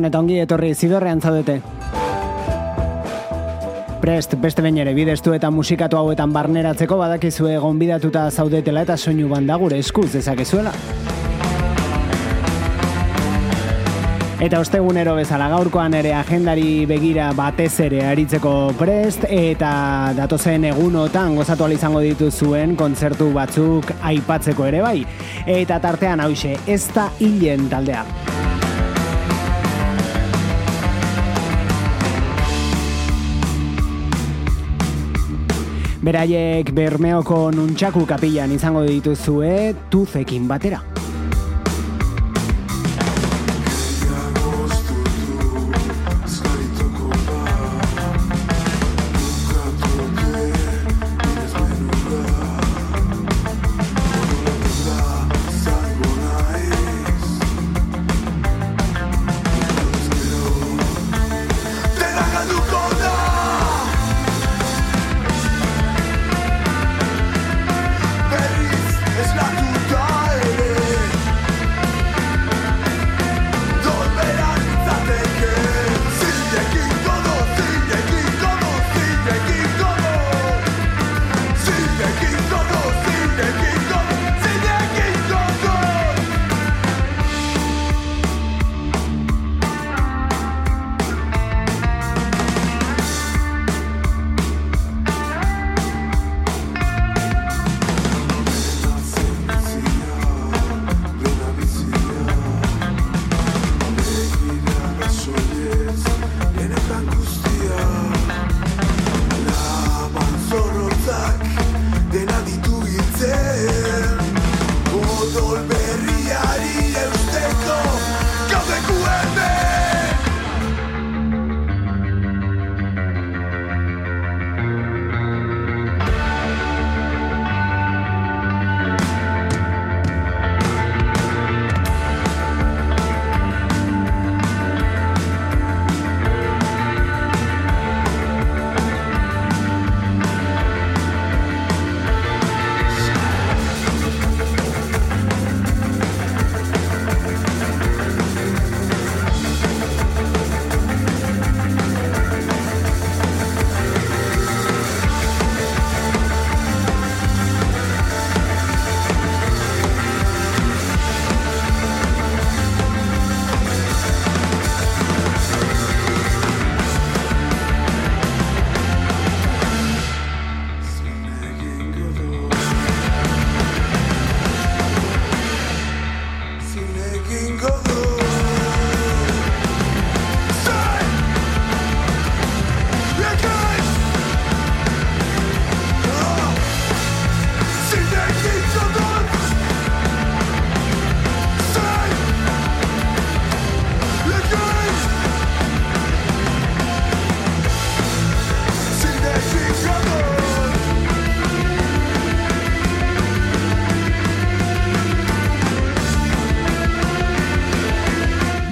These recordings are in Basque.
Gabon eta ongi etorri zidorrean zaudete. Prest, beste bain ere, bideztu eta musikatu hauetan barneratzeko badakizue gonbidatuta zaudetela eta soinu banda gure eskuz dezakezuela. Eta ostegunero bezala gaurkoan ere agendari begira batez ere aritzeko prest eta datozen egunotan gozatu izango dituzuen kontzertu batzuk aipatzeko ere bai. Eta tartean hause, ez da hilen taldea. Beraiek Bermeoko nuntxaku kapilan izango dituzue tuzekin batera.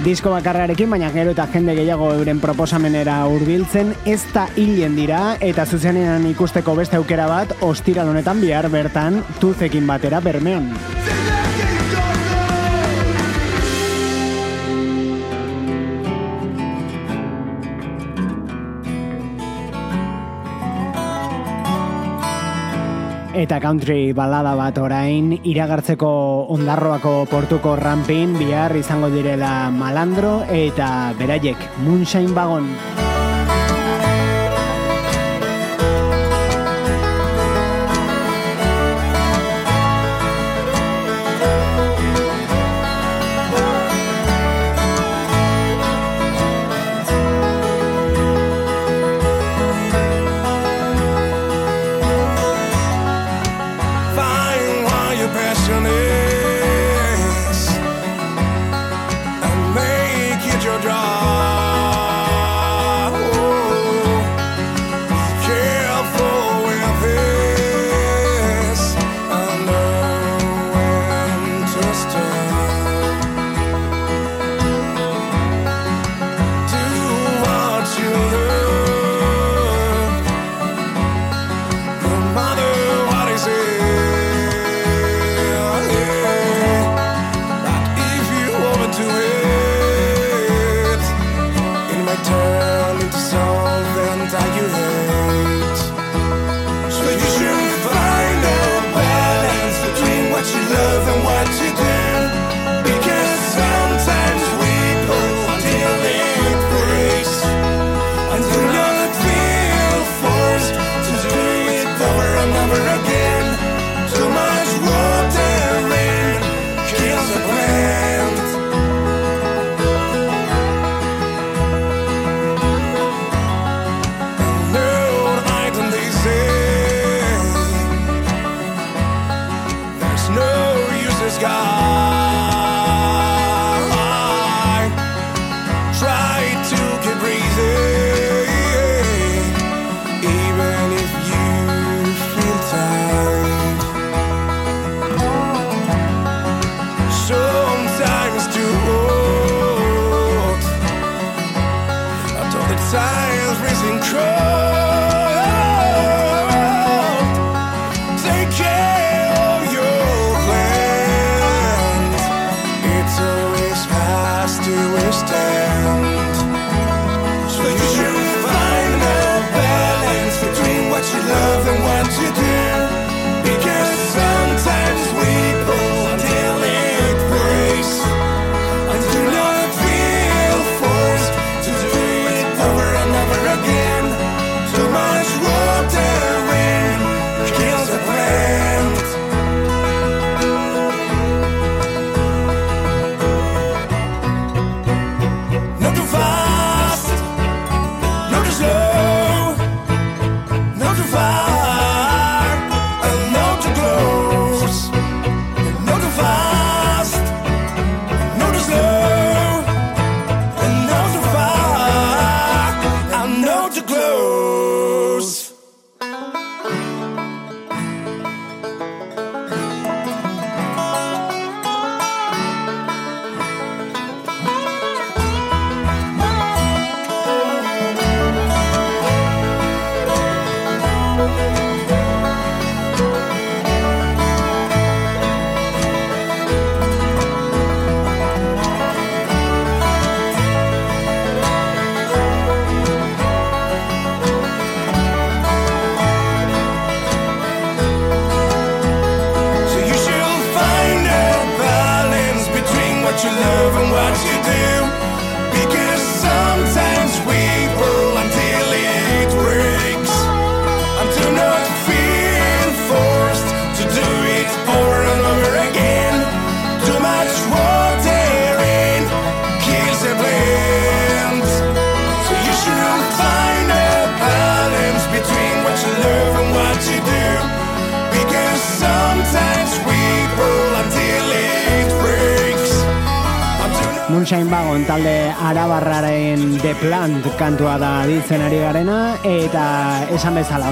Disko bakarrarekin, baina gero eta jende gehiago euren proposamenera hurbiltzen ez da hilen dira eta zuzenean ikusteko beste aukera bat ostiral honetan bihar bertan tuzekin batera bermeon. Eta country balada bat orain iragartzeko ondarroako portuko rampin bihar izango direla malandro eta beraiek Moonshine Wagon.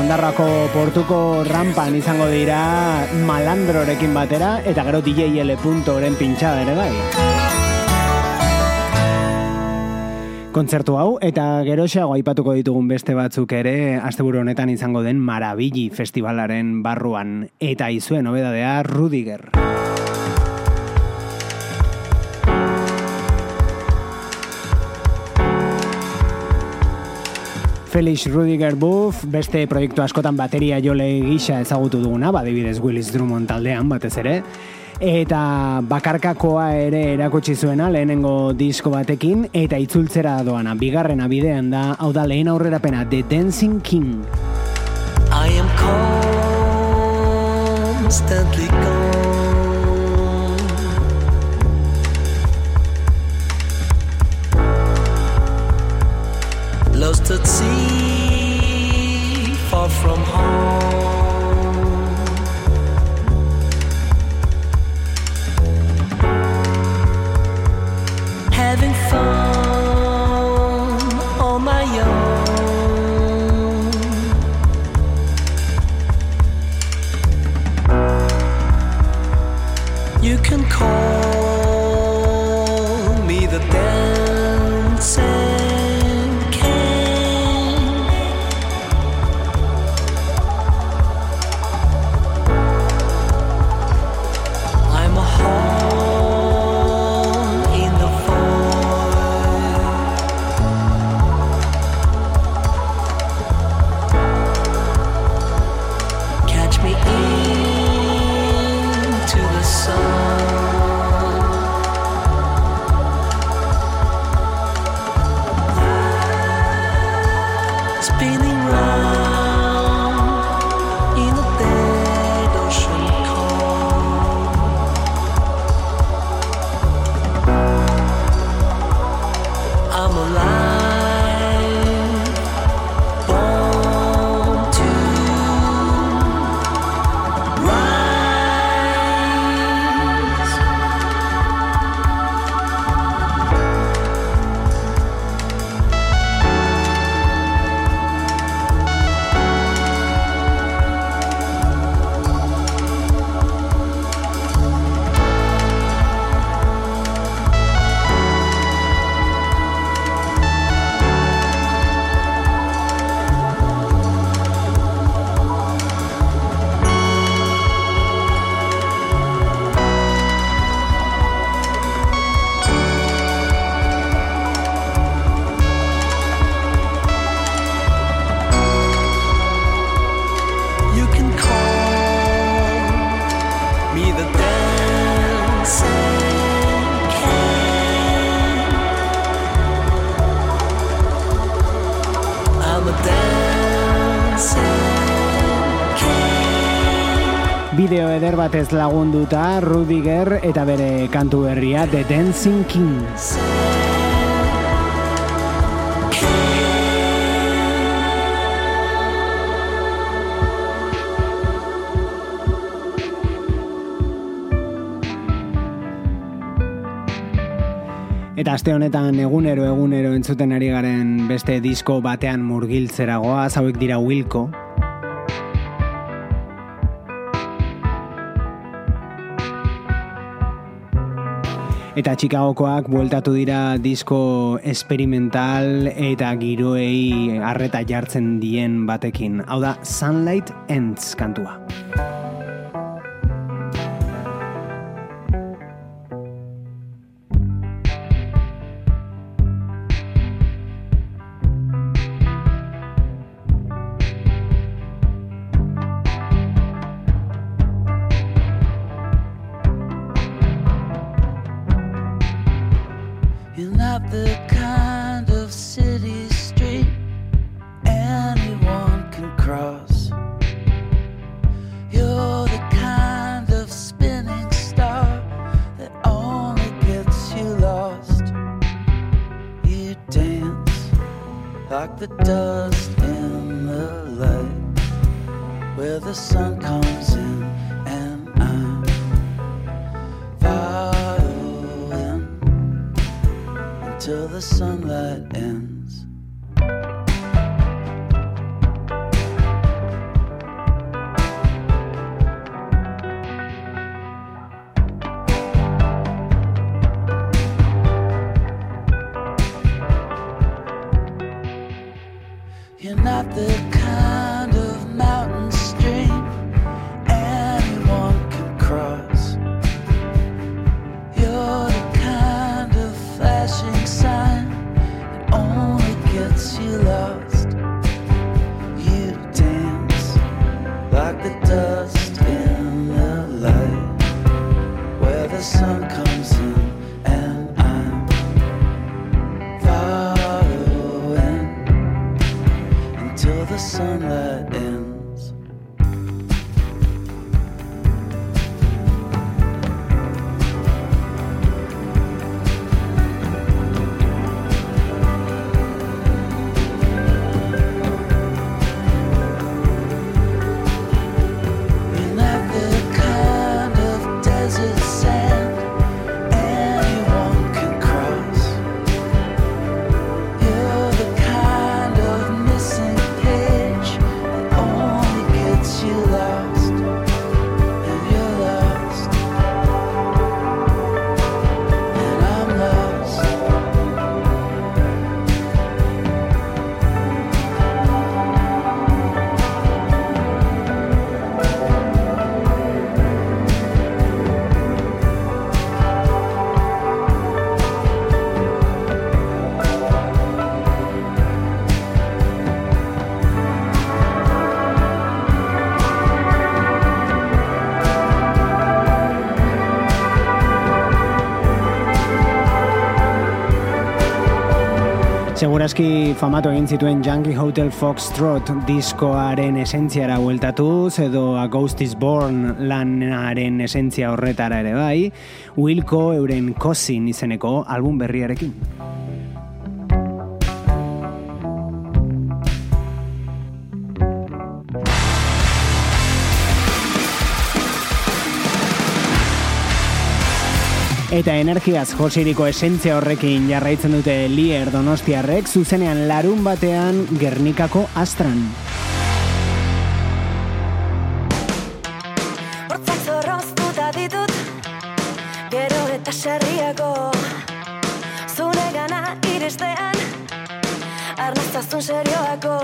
Ondarrako portuko rampan izango dira malandrorekin batera eta gero DJL puntoren pintxada ere bai. Kontzertu hau eta gero xeago aipatuko ditugun beste batzuk ere asteburu honetan izango den Marabili festivalaren barruan eta izuen hobedadea Rudiger. Rudiger. Felix Rudiger Buff, beste proiektu askotan bateria jole gisa ezagutu duguna, badibidez Willis Drummond taldean batez ere, eta bakarkakoa ere erakutsi zuena lehenengo disko batekin, eta itzultzera doana, bigarrena bidean da, hau da lehen aurrera pena, The Dancing King. I am constantly lost from home. Batez lagunduta Rudiger eta bere kantu berria The Dancing Kings. Eta aste honetan egunero egunero entzuten ari garen beste disko batean murgiltzeragoa, hauek dira Wilco. Eta Chicagokoak bueltatu dira disko experimental eta giroei harreta jartzen dien batekin. Hau da Sunlight Ends kantua. comes. Segurazki famatu egin zituen Junkie Hotel Foxtrot diskoaren esentziara hueltatuz edo A Ghost is Born lanaren esentzia horretara ere bai, Wilco euren Cousin izeneko album berriarekin. Eta energiaz josiriko esentzia horrekin jarraitzen dute Lier Donostiarrek zuzenean larun batean Gernikako Astran. Hortzak zorroztuta ditut, gero eta serriako Zune gana iristean, arnaztazun serioako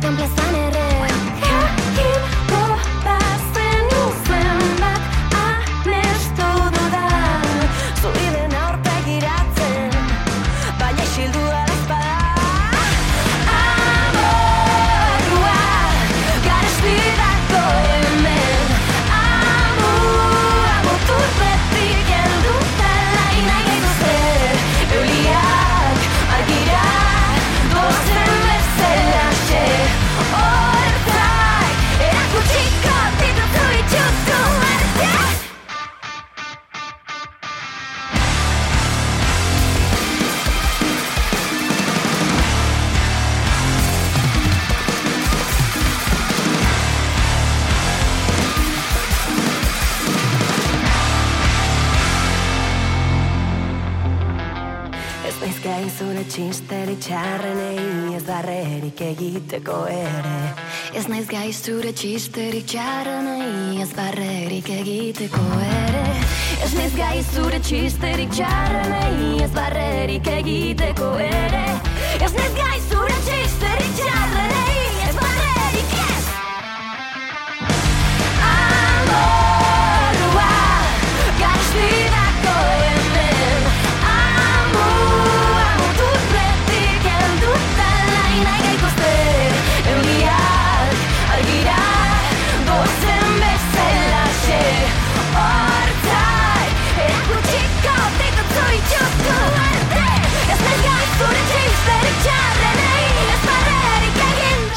cambia egiteko ere Ez naiz gai zure txisterik txarra nahi Ez barrerik egiteko ere. Ez naiz gai zure txisterik txarra nahi barrerik egiteko ere. Ez naiz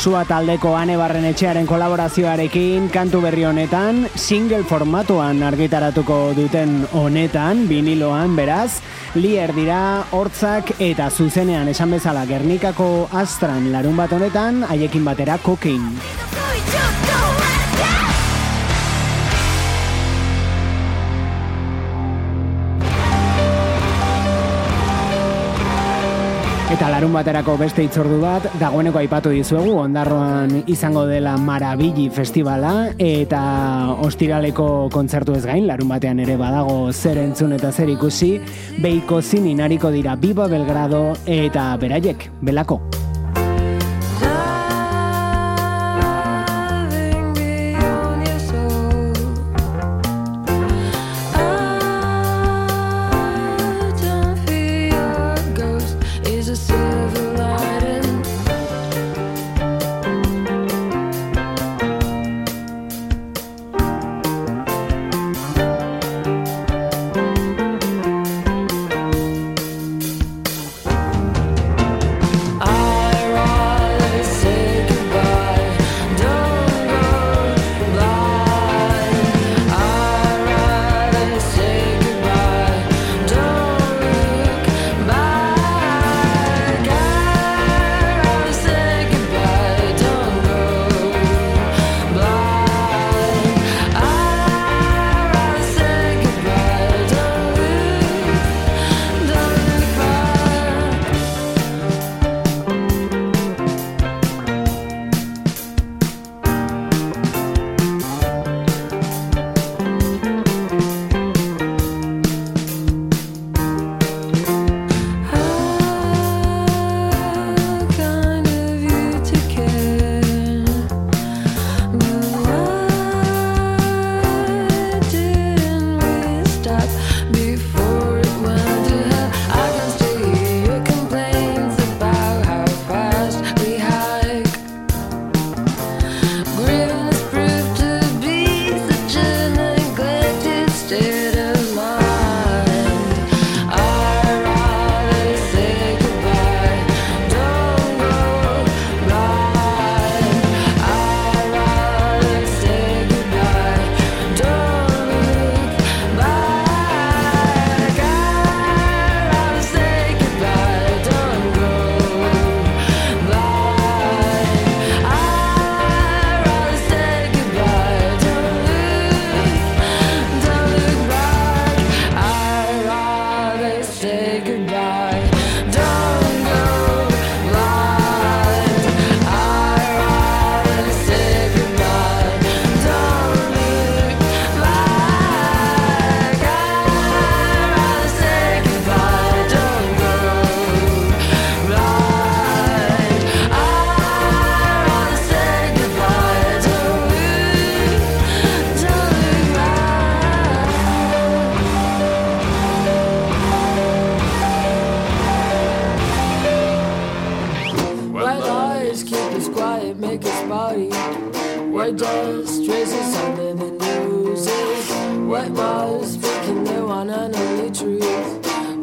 Sua taldeko ane barren etxearen kolaborazioarekin kantu berri honetan, single formatuan argitaratuko duten honetan, viniloan beraz, lier dira hortzak eta zuzenean esan bezala Gernikako astran larun bat honetan, haiekin batera kokein. Larun baterako beste itzordu bat, dagoeneko aipatu dizuegu, ondarroan izango dela Marabili Festivala, eta ostiraleko kontzertu ez gain, larun batean ere badago zer entzun eta zer ikusi, beiko zinin hariko dira Biba Belgrado eta beraiek, belako.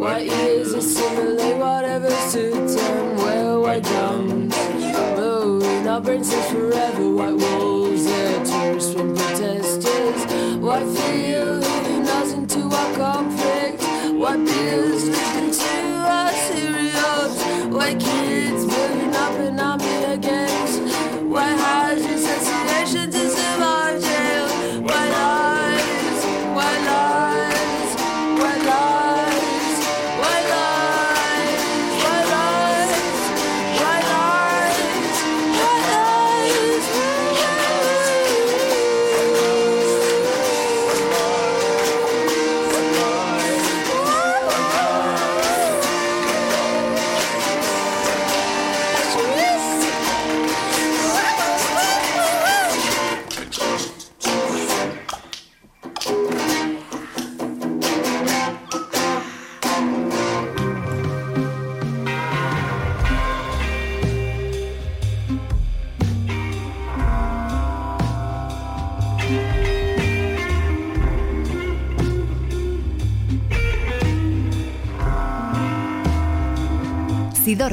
White ears assimilate whatever suits them. Well, white drums blowing our brains forever. White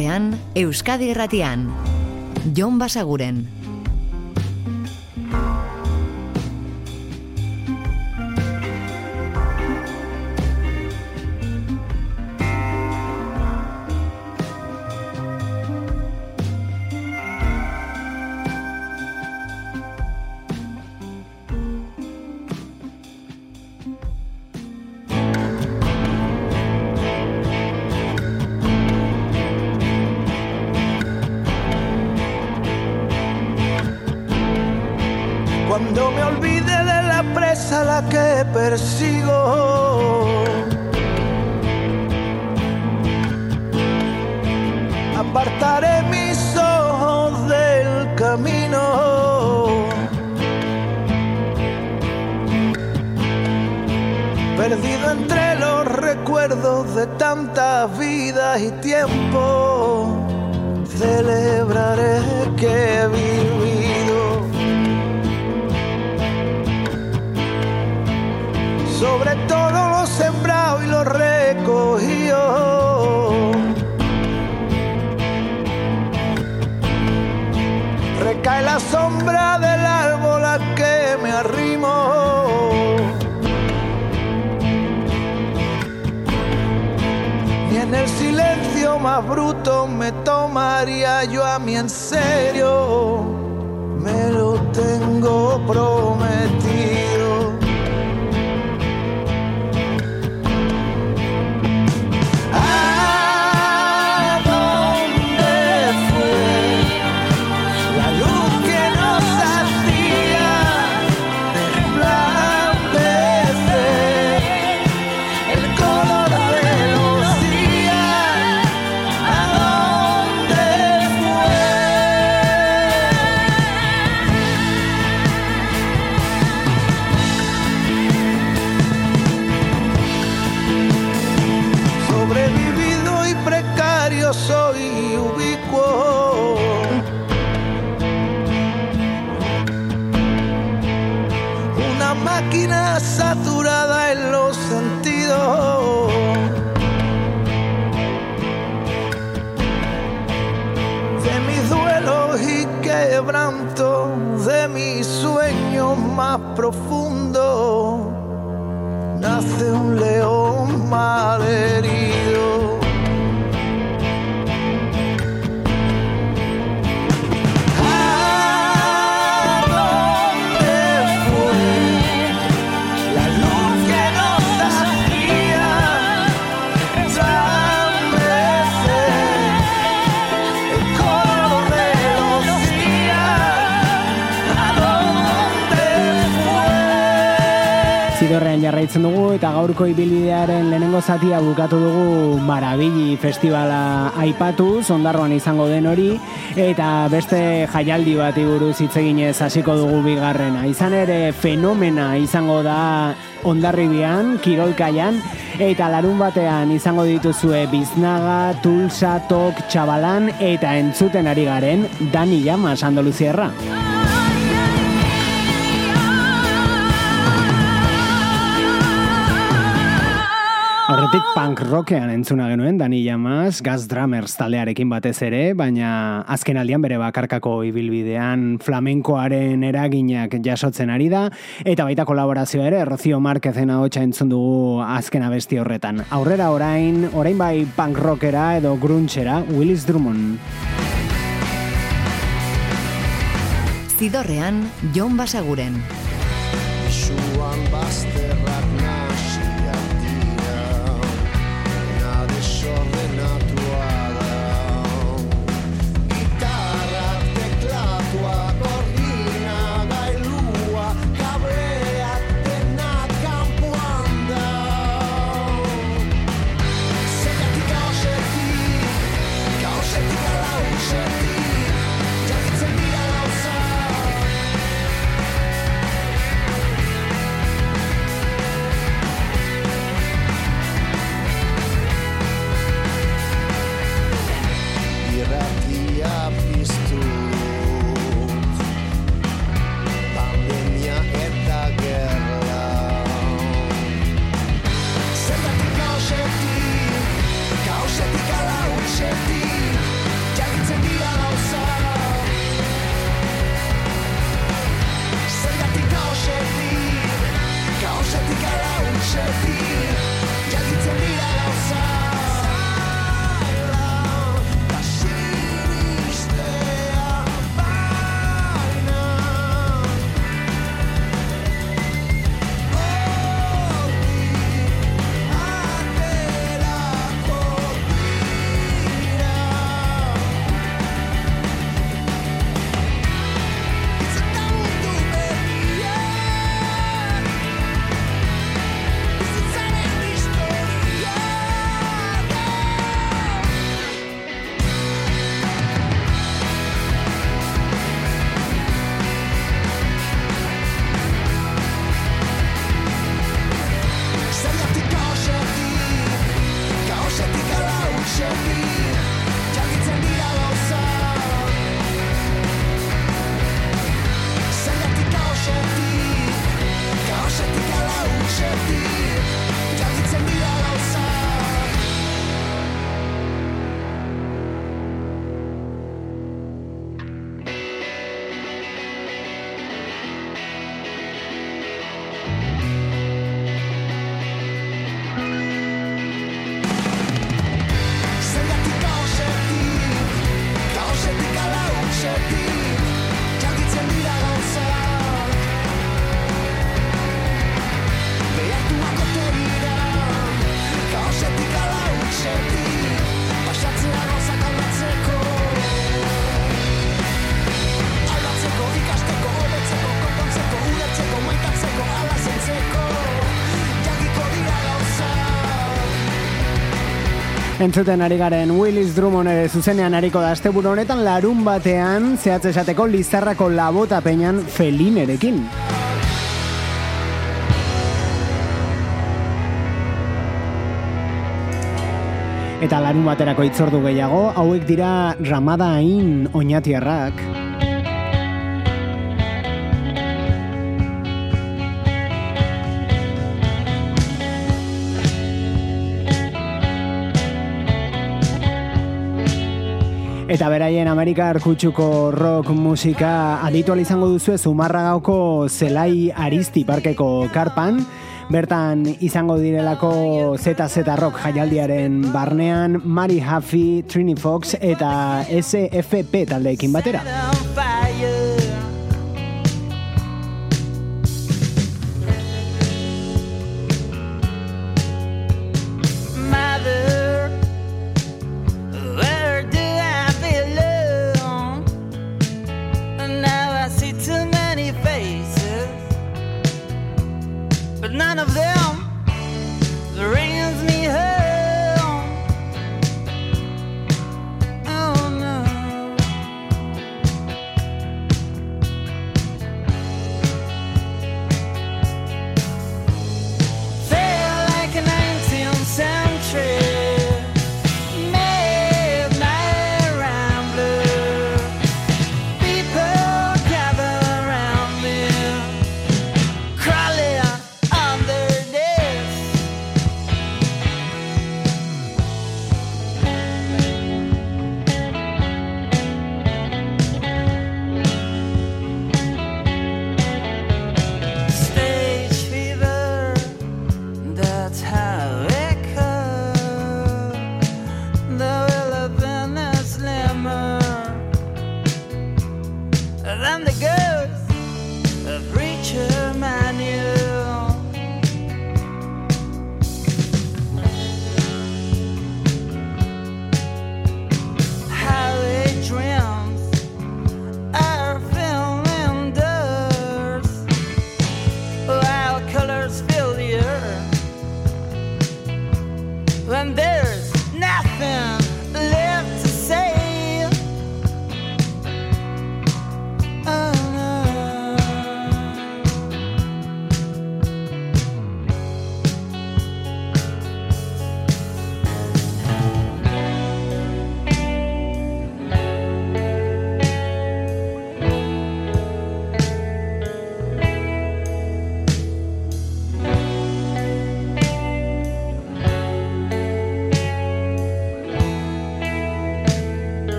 Zidorrean, Euskadi Erratian. Jon Basaguren. Persigo. Apartaré mis ojos del camino. Perdido entre los recuerdos de tantas vidas y tiempo, celebraré que he más bruto me tomaría yo a mí en serio. Me lo tengo prometido. Zatia bukatu dugu Marabili Festivala aipatu, ondarroan izango den hori, eta beste jaialdi bati buruz hitz eginez hasiko dugu bigarrena. Izan ere fenomena izango da ondarribian, kirolkaian, eta larun batean izango dituzue Biznaga, Tulsa, Tok, Txabalan, eta entzuten ari garen Dani Llamas Andaluzierra. Aurretik punk rockean entzuna genuen, Dani Jamas, Gas Drummers taldearekin batez ere, baina azken aldian bere bakarkako ibilbidean flamenkoaren eraginak jasotzen ari da, eta baita kolaborazioa ere, Rocio Marquezen hotxa entzun dugu azken abesti horretan. Aurrera orain, orain bai punk rockera edo grunchera, Willis Drummond. Zidorrean, Jon Basaguren. Entzuten ari garen Willis Drummond ere zuzenean ariko da asteburu honetan larun batean zehatz esateko Lizarrako labota peñan Felinerekin. Eta larun baterako itzordu gehiago, hauek dira Ramada Ain oinatiarrak. Eta beraien Amerikar kutsuko rock musika aditual izango duzu Zumarragauko Zelai Aristi Parkeko karpan, bertan izango direlako ZZ Rock jaialdiaren barnean Mari Huffy, Trini Fox eta SFP taldeekin batera.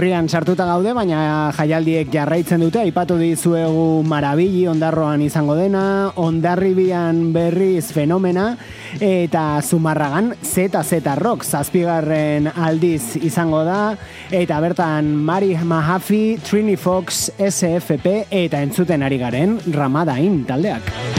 urrian sartuta gaude, baina jaialdiek jarraitzen dute, aipatu dizuegu marabili ondarroan izango dena, ondarribian berriz fenomena, eta zumarragan ZZ Rock zazpigarren aldiz izango da, eta bertan Mari Mahafi, Trini Fox, SFP, eta entzuten ari garen Ramadain taldeak.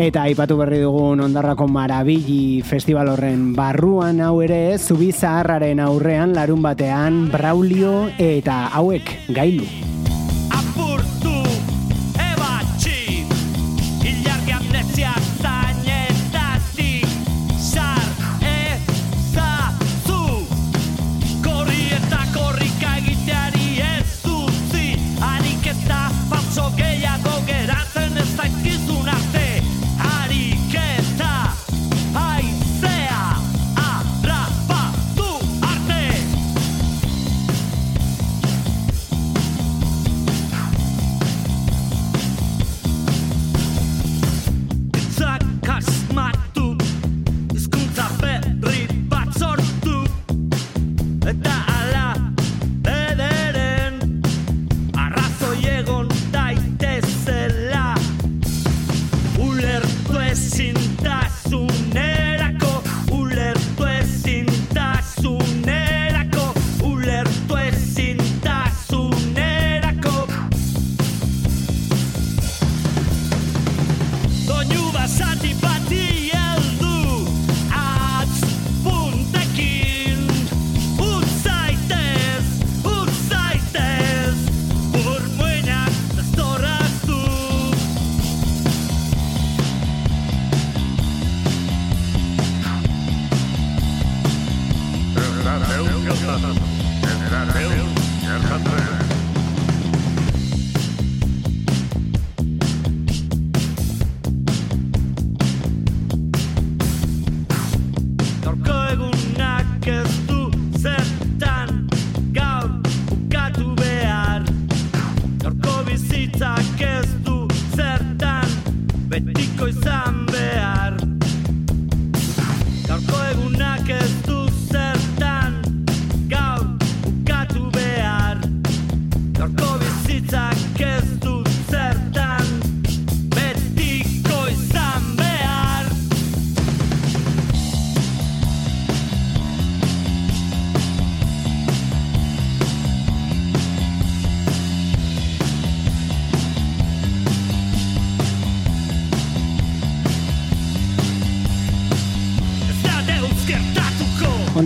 Eta aipatu berri dugun ondarrako marabili festival horren barruan hau ere zubi zaharraren aurrean larun batean Braulio eta hauek gailu.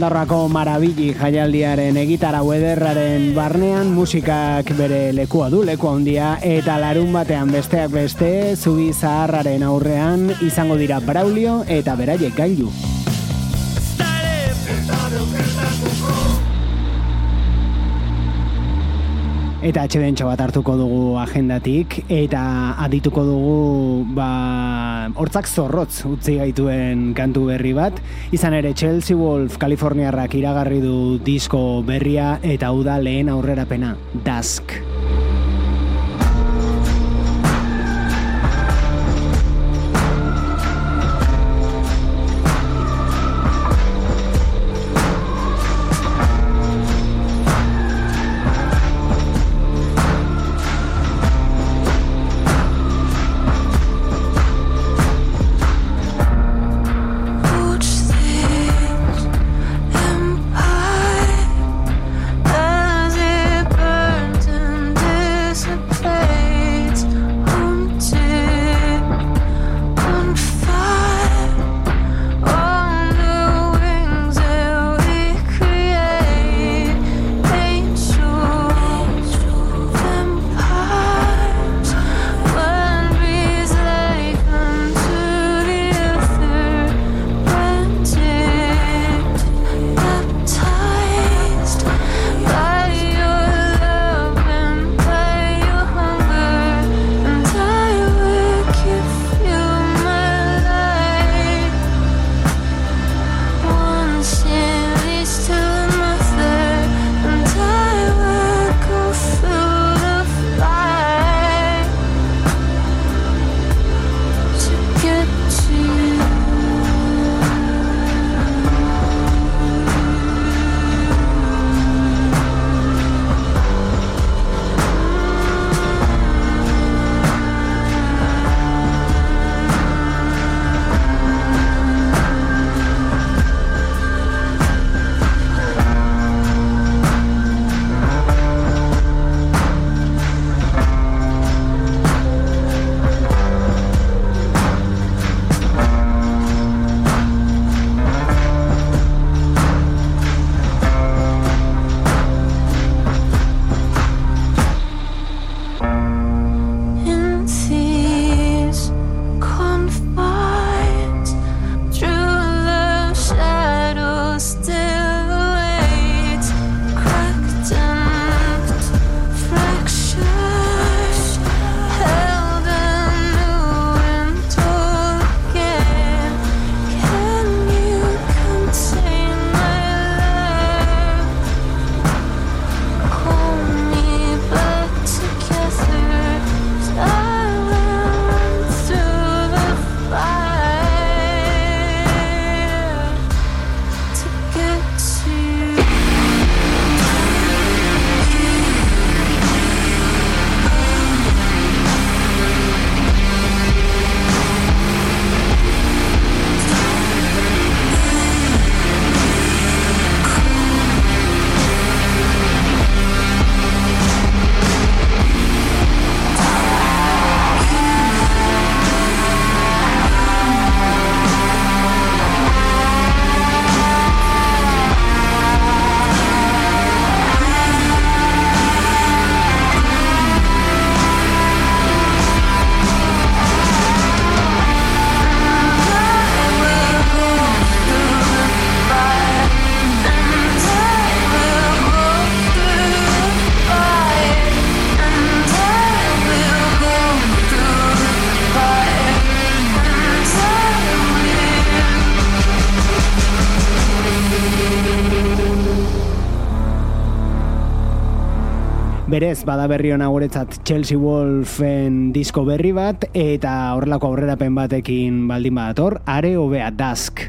Ondarroako marabili jaialdiaren egitara ederraren barnean musikak bere lekua du, lekua handia eta larun batean besteak beste zubi zaharraren aurrean izango dira Braulio eta beraiek gailu. Eta atxeden bat hartuko dugu agendatik, eta adituko dugu ba, hortzak zorrotz utzi gaituen kantu berri bat. Izan ere Chelsea Wolf Kaliforniarrak iragarri du disko berria eta hau da lehen aurrerapena, Dusk. Berez bada berri hona guretzat Chelsea Wolfen disko berri bat eta horrelako aurrerapen batekin baldin badator, are hobea Dusk.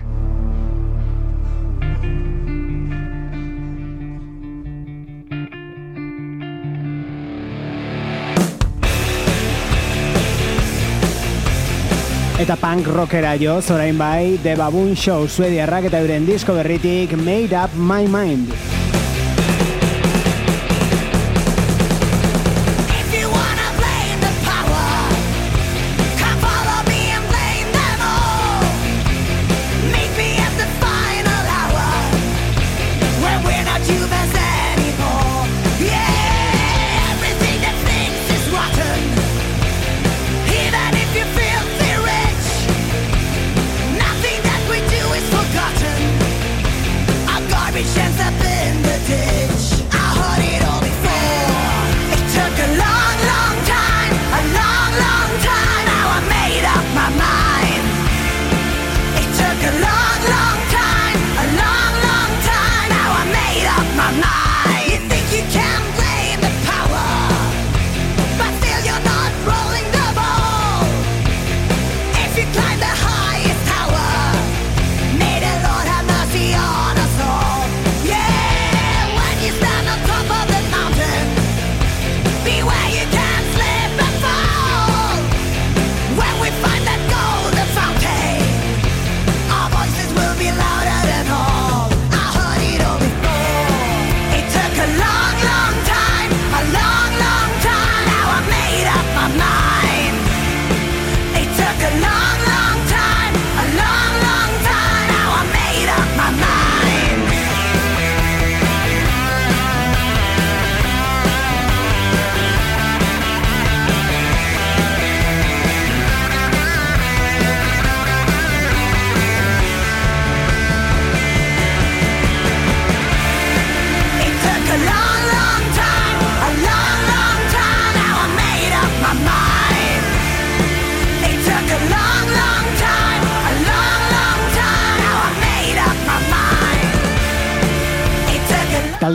Eta punk rockera jo, zorain bai, The Baboon Show suediarrak eta euren disko berritik Made Up My Mind.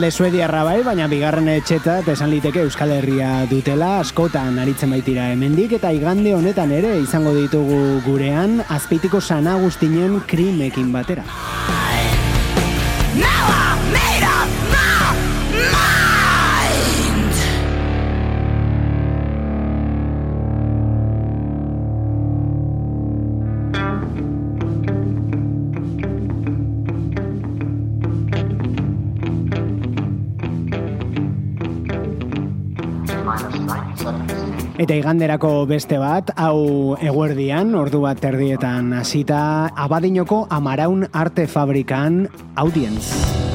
Talde suediarra bai, baina bigarren etxetat esan liteke Euskal Herria dutela, askotan aritzen baitira hemendik eta igande honetan ere izango ditugu gurean, azpeitiko San Agustinen krimekin batera. Eta iganderako beste bat, hau eguerdian, ordu bat erdietan hasita abadinoko amaraun arte fabrikan audience.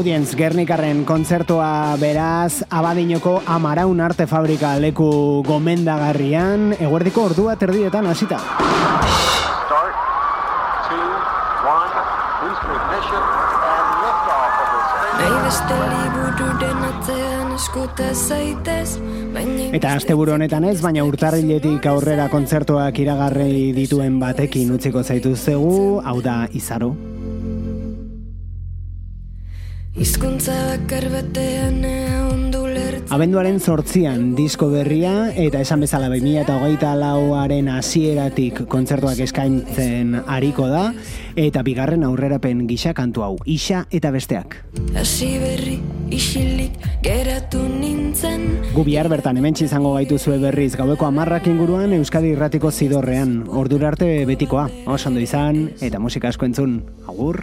Audience Gernikarren kontzertua beraz Abadinoko Amaraun Arte Fabrika leku gomendagarrian eguerdiko ordua terdietan hasita. Start, two, one, booster ignition, and liftoff of the space. Nahi beste libururen atzean eskuta zaitez Baina Eta asteburu honetan ez, baina urtarriletik aurrera kontzertuak iragarri dituen batekin utziko zaituztegu, hau da izaro. Hizkuntza bakar batean lertzen Abenduaren sortzian disko berria eta esan bezala 2000 eta hogeita lauaren hasieratik kontzertuak eskaintzen ariko da eta bigarren aurrerapen gisa kantu hau, isa eta besteak. Hasi berri isilik geratu nintzen Gu bihar bertan hemen izango gaituzue berriz gaueko amarrak inguruan Euskadi irratiko zidorrean. Ordura arte betikoa, oso ondo izan eta musika asko entzun. Agur!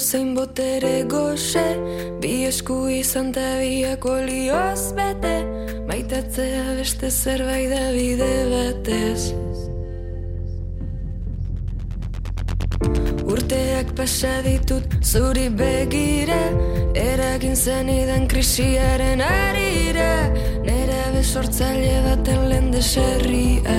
Zein botere goxe. Bi esku izan ta biak olioz bete. Maitatzea beste zerbait da bide batez. Urteak pasa ditut zuri begira Eragin zenidan krisiaren arira Nera besortzaile baten lehen deserria